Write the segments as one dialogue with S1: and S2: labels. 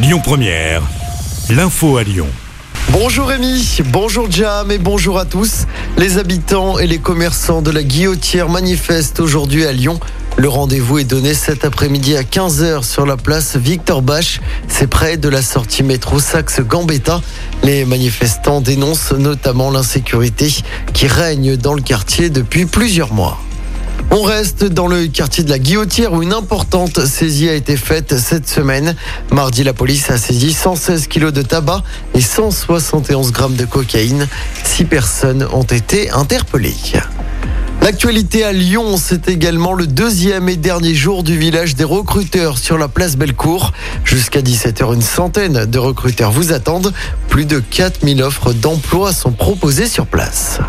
S1: Lyon Première, l'info à Lyon.
S2: Bonjour Rémi, bonjour Jam et bonjour à tous. Les habitants et les commerçants de la Guillotière manifestent aujourd'hui à Lyon. Le rendez-vous est donné cet après-midi à 15h sur la place Victor Bach. C'est près de la sortie métro Saxe-Gambetta. Les manifestants dénoncent notamment l'insécurité qui règne dans le quartier depuis plusieurs mois. On reste dans le quartier de la Guillotière où une importante saisie a été faite cette semaine. Mardi, la police a saisi 116 kilos de tabac et 171 grammes de cocaïne. Six personnes ont été interpellées. L'actualité à Lyon, c'est également le deuxième et dernier jour du village des recruteurs sur la place Bellecour. Jusqu'à 17h, une centaine de recruteurs vous attendent. Plus de 4000 offres d'emploi sont proposées sur place.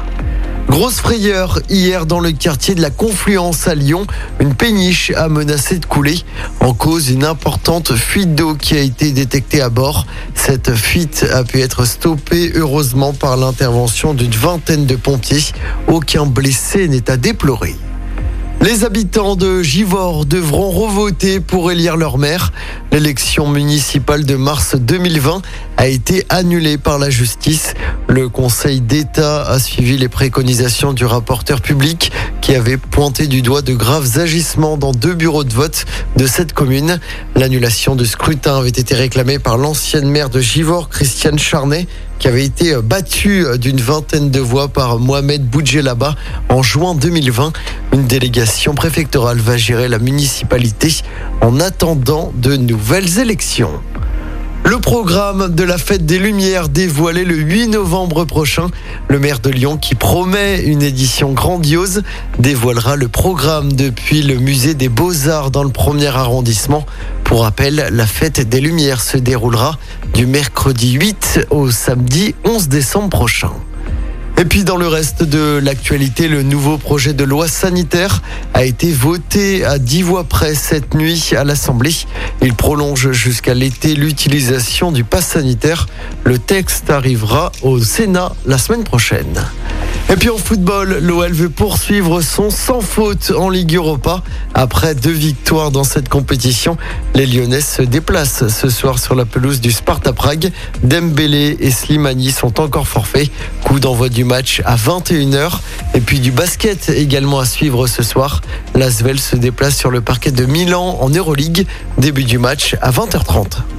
S2: Grosse frayeur hier dans le quartier de la Confluence à Lyon. Une péniche a menacé de couler. En cause, une importante fuite d'eau qui a été détectée à bord. Cette fuite a pu être stoppée heureusement par l'intervention d'une vingtaine de pompiers. Aucun blessé n'est à déplorer. Les habitants de Givors devront revoter pour élire leur maire. L'élection municipale de mars 2020 a été annulée par la justice. Le Conseil d'État a suivi les préconisations du rapporteur public qui avait pointé du doigt de graves agissements dans deux bureaux de vote de cette commune. L'annulation du scrutin avait été réclamée par l'ancienne maire de Givors, Christiane Charnet, qui avait été battue d'une vingtaine de voix par Mohamed Boudjelaba en juin 2020. Une délégation préfectorale va gérer la municipalité en attendant de nouvelles élections. Le programme de la fête des Lumières dévoilé le 8 novembre prochain. Le maire de Lyon, qui promet une édition grandiose, dévoilera le programme depuis le musée des Beaux-Arts dans le premier arrondissement. Pour rappel, la fête des Lumières se déroulera du mercredi 8 au samedi 11 décembre prochain. Et puis dans le reste de l'actualité, le nouveau projet de loi sanitaire a été voté à 10 voix près cette nuit à l'Assemblée. Il prolonge jusqu'à l'été l'utilisation du pass sanitaire. Le texte arrivera au Sénat la semaine prochaine. Et puis en football, l'OL veut poursuivre son sans faute en Ligue Europa. Après deux victoires dans cette compétition, les Lyonnais se déplacent ce soir sur la pelouse du Sparta Prague. Dembélé et Slimani sont encore forfaits. Coup d'envoi du match à 21h. Et puis du basket également à suivre ce soir. L'Asvel se déplace sur le parquet de Milan en Euroleague. Début du match à 20h30.